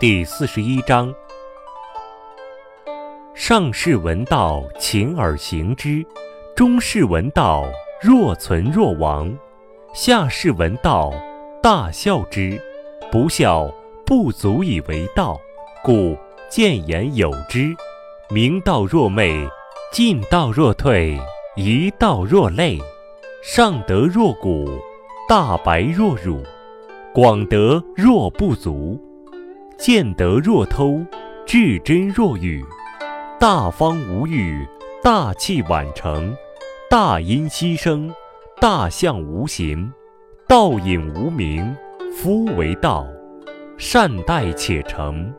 第四十一章：上士闻道，勤而行之；中士闻道，若存若亡；下士闻道，大笑之。不孝，不足以为道。故谏言有之。明道若昧，进道若退，一道若累。上德若谷，大白若辱；广德若不足，见德若偷，至真若愚。大方无欲，大器晚成，大音希声，大象无形，道隐无名。夫为道，善待且成。